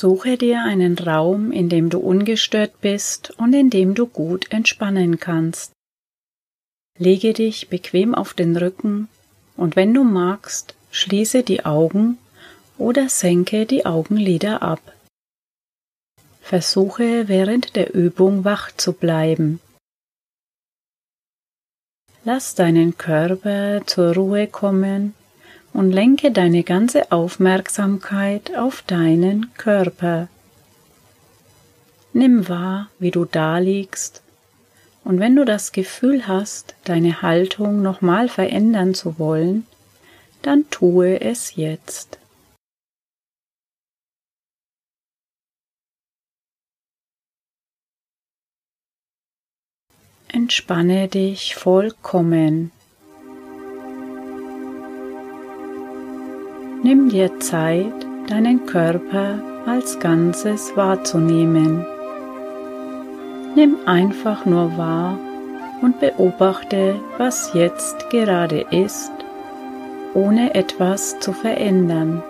Suche dir einen Raum, in dem du ungestört bist und in dem du gut entspannen kannst. Lege dich bequem auf den Rücken und wenn du magst, schließe die Augen oder senke die Augenlider ab. Versuche während der Übung wach zu bleiben. Lass deinen Körper zur Ruhe kommen und lenke deine ganze Aufmerksamkeit auf deinen Körper. Nimm wahr, wie du da liegst, und wenn du das Gefühl hast, deine Haltung nochmal verändern zu wollen, dann tue es jetzt. Entspanne dich vollkommen. Nimm dir Zeit, deinen Körper als Ganzes wahrzunehmen. Nimm einfach nur wahr und beobachte, was jetzt gerade ist, ohne etwas zu verändern.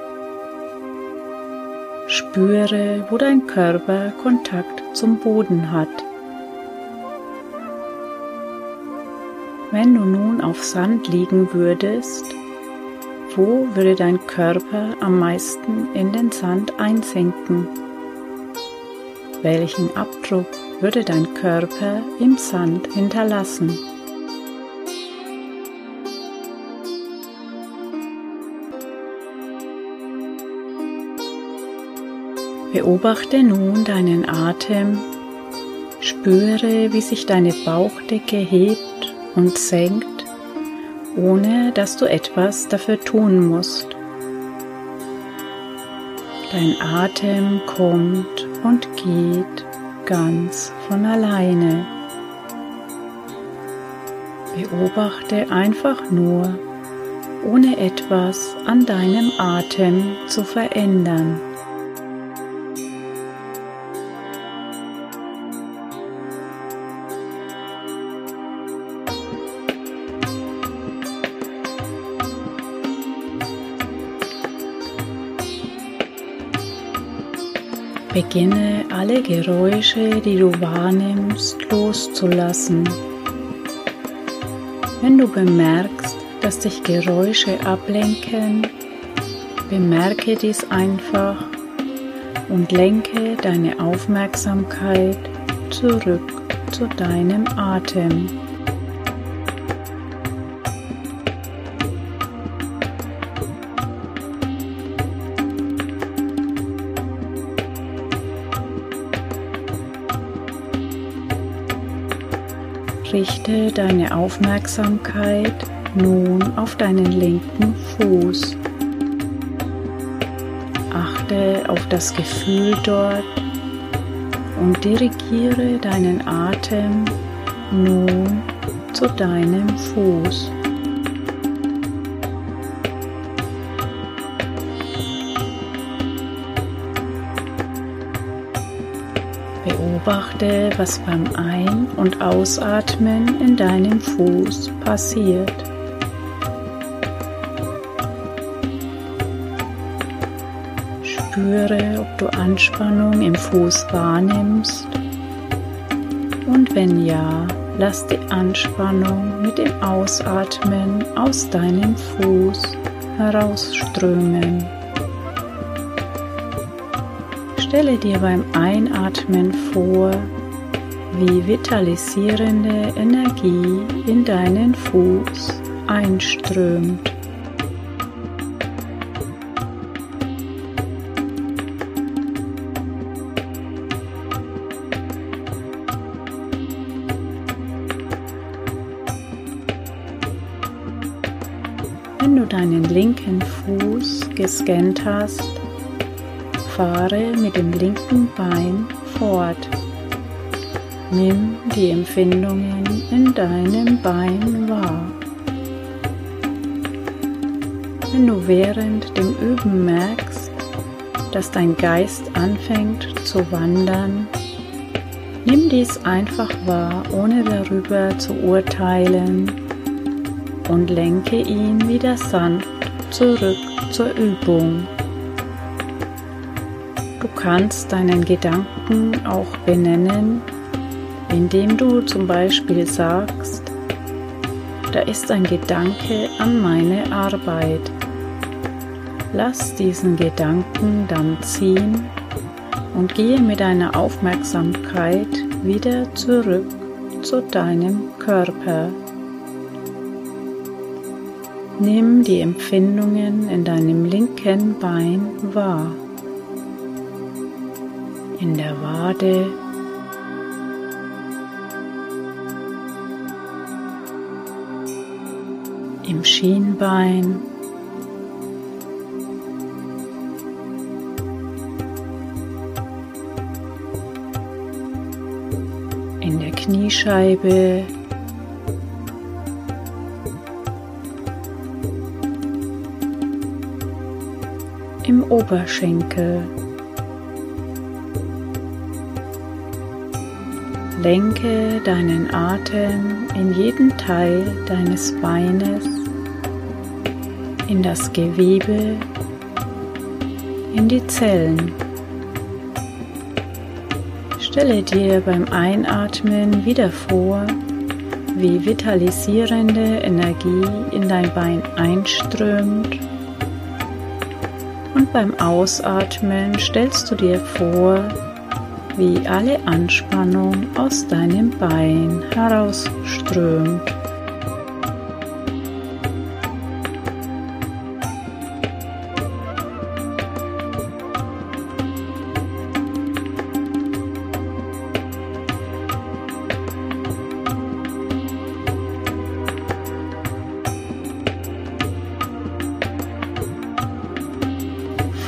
Spüre, wo dein Körper Kontakt zum Boden hat. Wenn du nun auf Sand liegen würdest, wo würde dein Körper am meisten in den Sand einsinken? Welchen Abdruck würde dein Körper im Sand hinterlassen? Beobachte nun deinen Atem, spüre, wie sich deine Bauchdecke hebt und senkt ohne dass du etwas dafür tun musst. Dein Atem kommt und geht ganz von alleine. Beobachte einfach nur, ohne etwas an deinem Atem zu verändern. Beginne alle Geräusche, die du wahrnimmst, loszulassen. Wenn du bemerkst, dass dich Geräusche ablenken, bemerke dies einfach und lenke deine Aufmerksamkeit zurück zu deinem Atem. Richte deine Aufmerksamkeit nun auf deinen linken Fuß. Achte auf das Gefühl dort und dirigiere deinen Atem nun zu deinem Fuß. Beobachte, was beim Ein- und Ausatmen in deinem Fuß passiert. Spüre, ob du Anspannung im Fuß wahrnimmst und wenn ja, lass die Anspannung mit dem Ausatmen aus deinem Fuß herausströmen. Stelle dir beim Einatmen vor, wie vitalisierende Energie in deinen Fuß einströmt. Wenn du deinen linken Fuß gescannt hast, fahre mit dem linken Bein fort. Nimm die Empfindungen in deinem Bein wahr. Wenn du während dem Üben merkst, dass dein Geist anfängt zu wandern, nimm dies einfach wahr, ohne darüber zu urteilen und lenke ihn wieder sanft zurück zur Übung. Du kannst deinen Gedanken auch benennen, indem du zum Beispiel sagst, da ist ein Gedanke an meine Arbeit. Lass diesen Gedanken dann ziehen und gehe mit deiner Aufmerksamkeit wieder zurück zu deinem Körper. Nimm die Empfindungen in deinem linken Bein wahr, in der Wade, im Schienbein, in der Kniescheibe, im Oberschenkel. Lenke deinen Atem in jeden Teil deines Beines, in das Gewebe, in die Zellen. Stelle dir beim Einatmen wieder vor, wie vitalisierende Energie in dein Bein einströmt und beim Ausatmen stellst du dir vor, wie alle Anspannung aus deinem Bein herausströmt.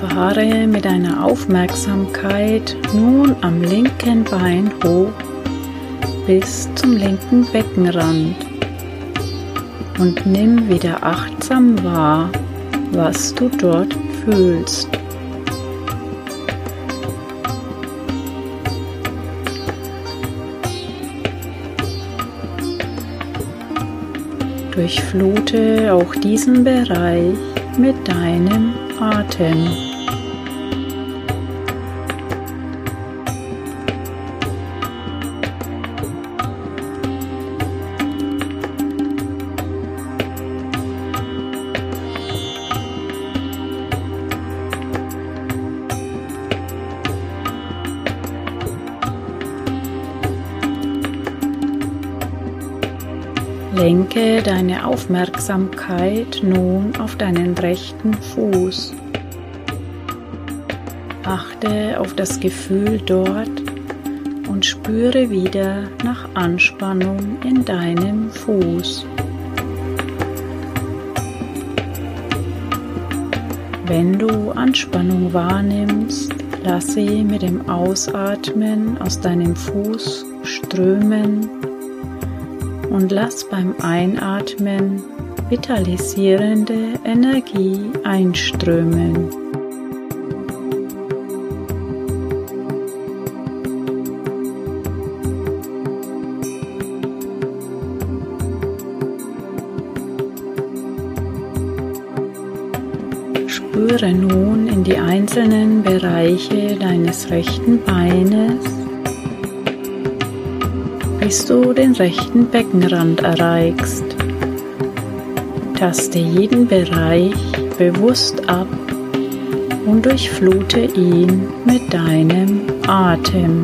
Fahre mit deiner Aufmerksamkeit nun am linken Bein hoch bis zum linken Beckenrand und nimm wieder achtsam wahr, was du dort fühlst. Durchflute auch diesen Bereich mit deinem Atem. Lenke deine Aufmerksamkeit nun auf deinen rechten Fuß. Achte auf das Gefühl dort und spüre wieder nach Anspannung in deinem Fuß. Wenn du Anspannung wahrnimmst, lass sie mit dem Ausatmen aus deinem Fuß strömen und lass beim Einatmen vitalisierende Energie einströmen. Spüre nun in die einzelnen Bereiche deines rechten Beines bis du den rechten Beckenrand erreichst. Taste jeden Bereich bewusst ab und durchflute ihn mit deinem Atem.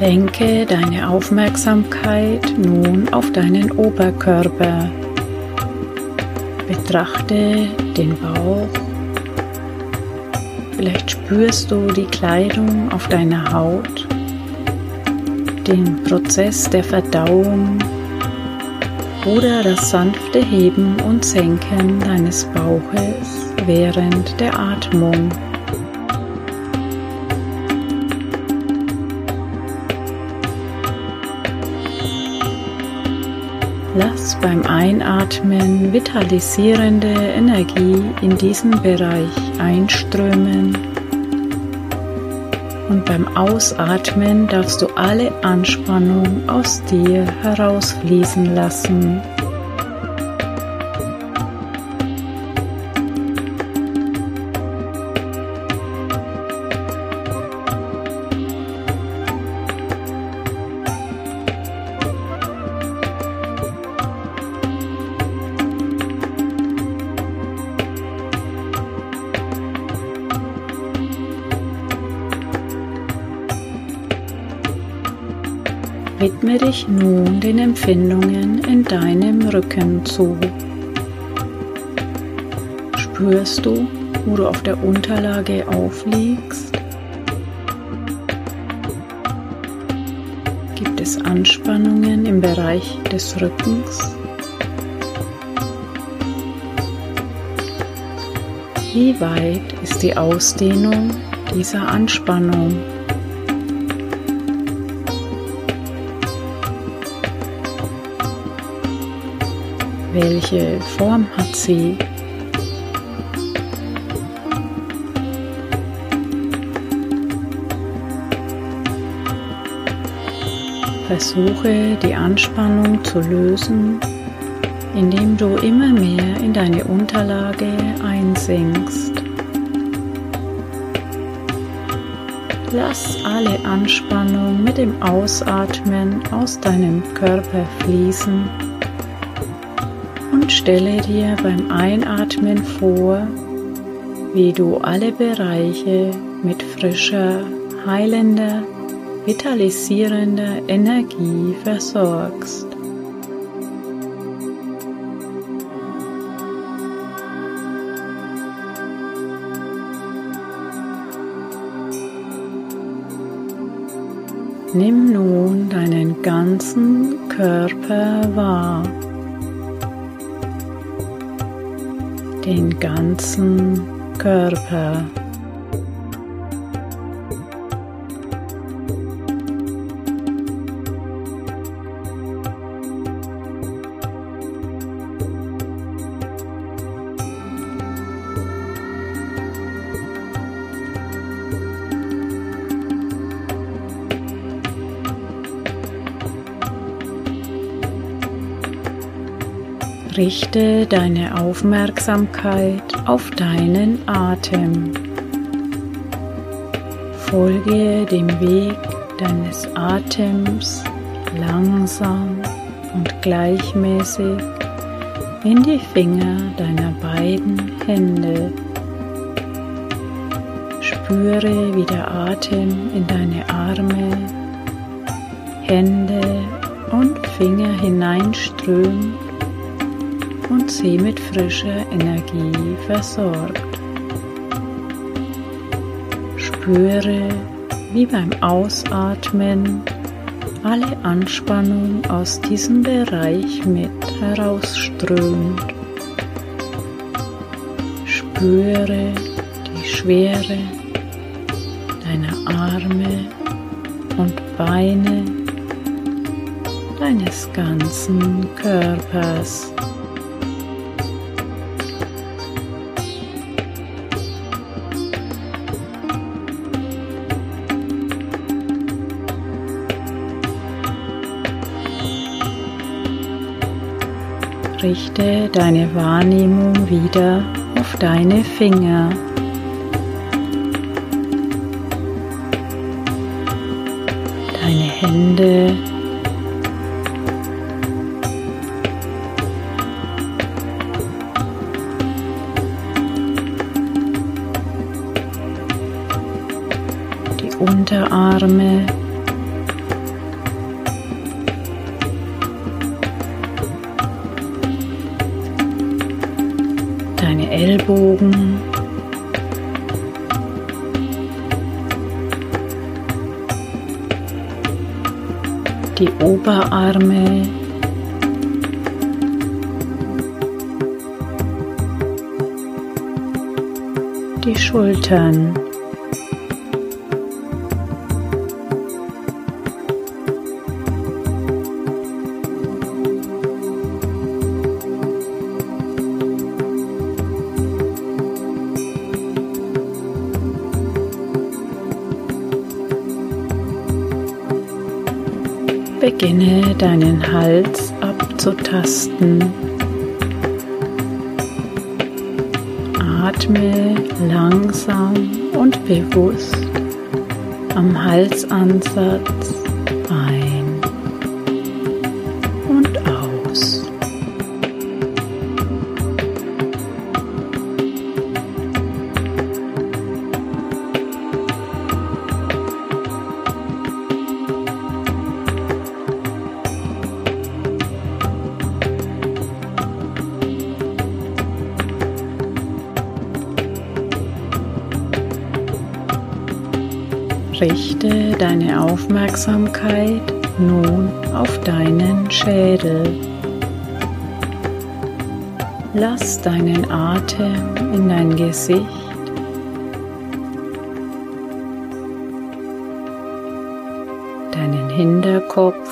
Lenke deine Aufmerksamkeit nun auf deinen Oberkörper. Betrachte den Bauch. Vielleicht spürst du die Kleidung auf deiner Haut, den Prozess der Verdauung oder das sanfte Heben und Senken deines Bauches während der Atmung. Lass beim Einatmen vitalisierende Energie in diesen Bereich einströmen und beim Ausatmen darfst du alle Anspannung aus dir herausfließen lassen. Dich nun den Empfindungen in deinem Rücken zu. Spürst du, wo du auf der Unterlage aufliegst? Gibt es Anspannungen im Bereich des Rückens? Wie weit ist die Ausdehnung dieser Anspannung? Welche Form hat sie? Versuche die Anspannung zu lösen, indem du immer mehr in deine Unterlage einsinkst. Lass alle Anspannung mit dem Ausatmen aus deinem Körper fließen und stelle dir beim Einatmen vor, wie du alle Bereiche mit frischer, heilender, vitalisierender Energie versorgst. Nimm nun deinen ganzen Körper wahr. Den ganzen Körper. Richte deine Aufmerksamkeit auf deinen Atem. Folge dem Weg deines Atems langsam und gleichmäßig in die Finger deiner beiden Hände. Spüre, wie der Atem in deine Arme, Hände und Finger hineinströmt sie mit frischer Energie versorgt. Spüre, wie beim Ausatmen alle Anspannung aus diesem Bereich mit herausströmt. Spüre die Schwere deiner Arme und Beine, deines ganzen Körpers. Richte deine Wahrnehmung wieder auf deine Finger. Deine Hände. Die Unterarme Ellbogen. Die Oberarme. Die Schultern. Deinen Hals abzutasten. Atme langsam und bewusst am Halsansatz Aufmerksamkeit nun auf deinen Schädel. Lass deinen Atem in dein Gesicht. Deinen Hinterkopf.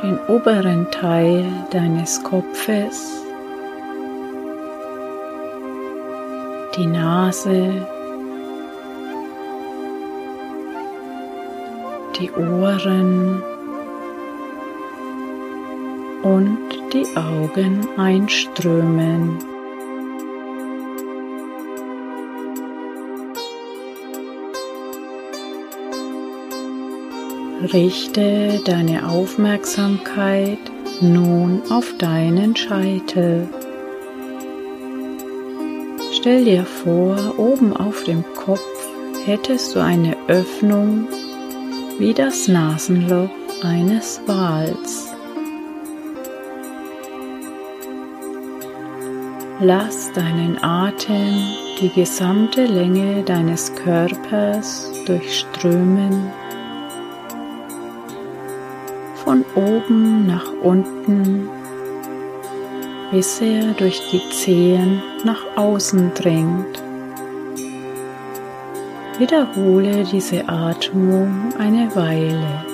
Den oberen Teil deines Kopfes die Nase, die Ohren und die Augen einströmen. Richte deine Aufmerksamkeit nun auf deinen Scheitel. Stell dir vor, oben auf dem Kopf hättest du eine Öffnung wie das Nasenloch eines Wals. Lass deinen Atem die gesamte Länge deines Körpers durchströmen, von oben nach unten bis er durch die Zehen nach außen dringt. Wiederhole diese Atmung eine Weile.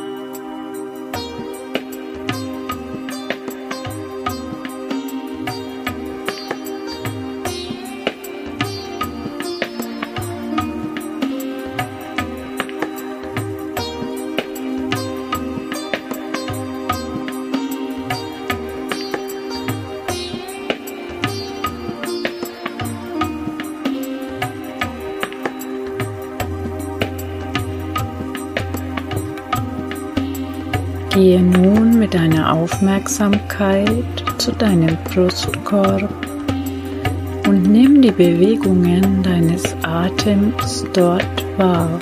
Gehe nun mit deiner Aufmerksamkeit zu deinem Brustkorb und nimm die Bewegungen deines Atems dort wahr.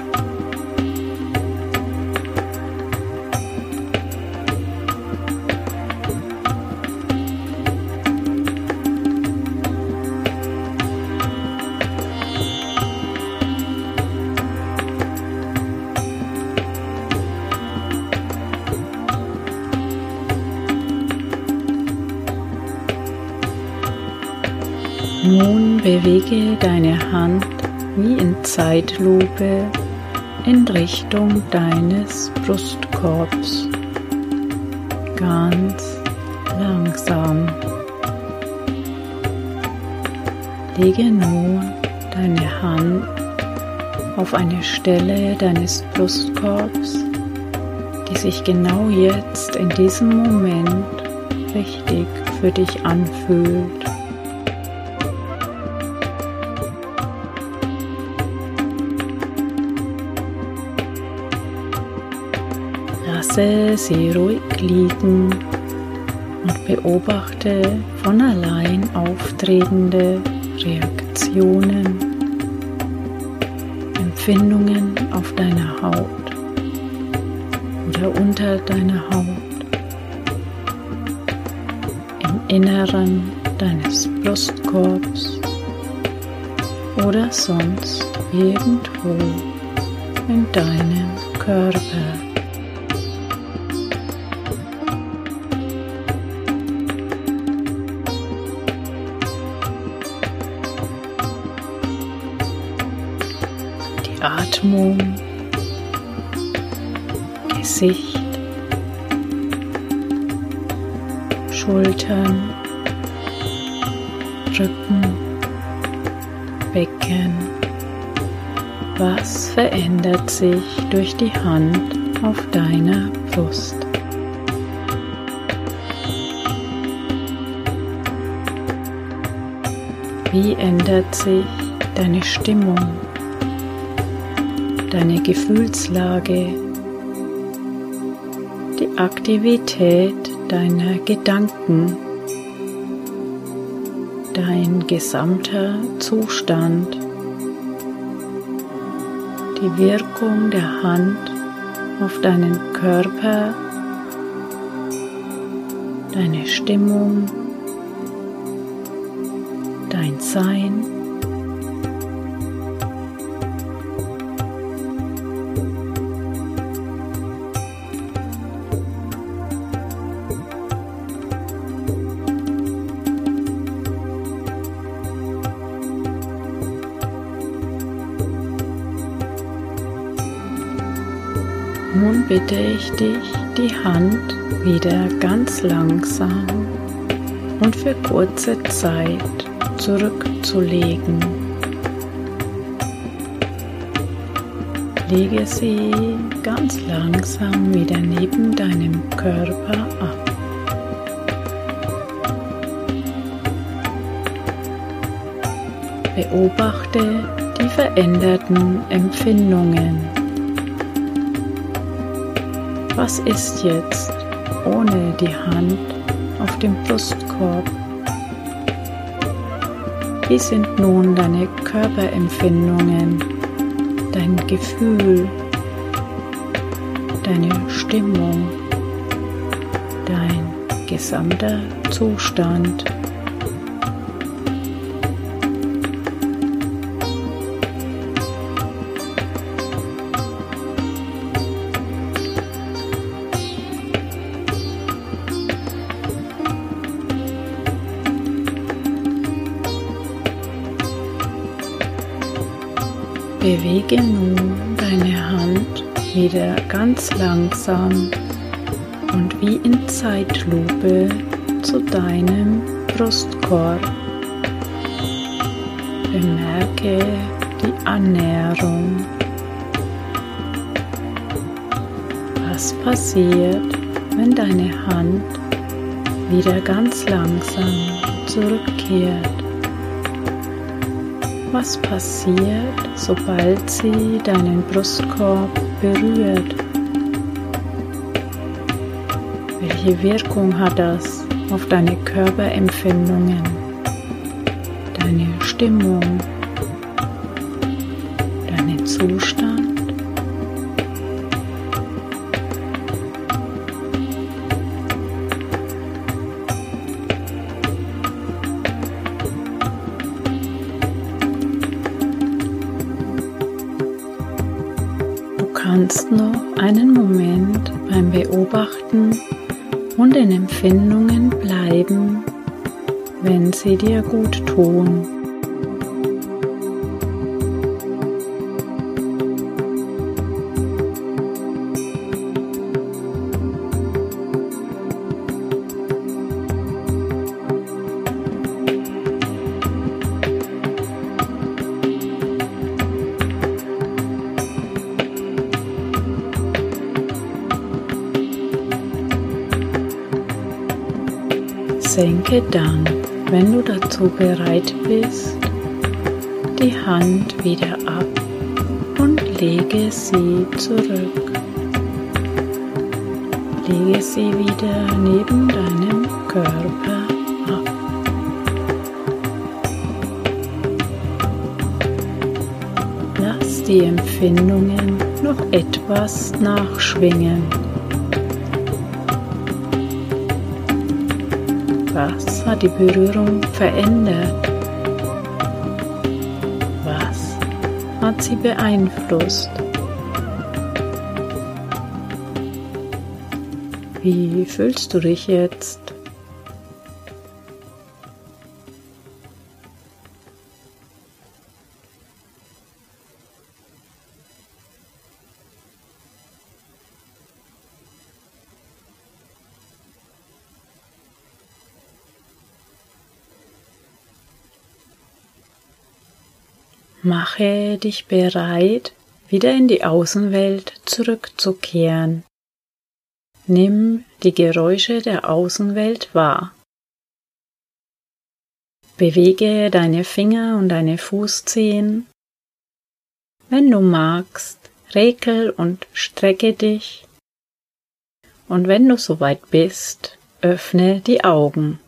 Bewege deine Hand wie in Zeitlupe in Richtung deines Brustkorbs. Ganz langsam. Lege nun deine Hand auf eine Stelle deines Brustkorbs, die sich genau jetzt in diesem Moment richtig für dich anfühlt. Lasse sie ruhig liegen und beobachte von allein auftretende Reaktionen, Empfindungen auf deiner Haut oder unter deiner Haut. Inneren deines Brustkorbs oder sonst irgendwo in deinem Körper. Atmung, Gesicht, Schultern, Rücken, Becken. Was verändert sich durch die Hand auf deiner Brust? Wie ändert sich deine Stimmung, deine Gefühlslage, die Aktivität deiner Gedanken, dein gesamter Zustand, die Wirkung der Hand auf deinen Körper, deine Stimmung, dein Sein. Bitte ich dich, die Hand wieder ganz langsam und für kurze Zeit zurückzulegen. Lege sie ganz langsam wieder neben deinem Körper ab. Beobachte die veränderten Empfindungen. Was ist jetzt ohne die Hand auf dem Brustkorb? Wie sind nun deine Körperempfindungen, dein Gefühl, deine Stimmung, dein gesamter Zustand? Bewege nun deine Hand wieder ganz langsam und wie in Zeitlupe zu deinem Brustkorb. Bemerke die Annäherung. Was passiert, wenn deine Hand wieder ganz langsam zurückkehrt? Was passiert, sobald sie deinen Brustkorb berührt? Welche Wirkung hat das auf deine Körperempfindungen, deine Stimmung, deinen Zustand? Kannst noch einen Moment beim Beobachten und den Empfindungen bleiben, wenn sie dir gut tun. Senke dann, wenn du dazu bereit bist, die Hand wieder ab und lege sie zurück. Lege sie wieder neben deinem Körper ab. Lass die Empfindungen noch etwas nachschwingen. Was hat die Berührung verändert? Was hat sie beeinflusst? Wie fühlst du dich jetzt? Mache dich bereit, wieder in die Außenwelt zurückzukehren. Nimm die Geräusche der Außenwelt wahr. Bewege deine Finger und deine Fußzehen. Wenn du magst, rekel und strecke dich. Und wenn du soweit bist, öffne die Augen.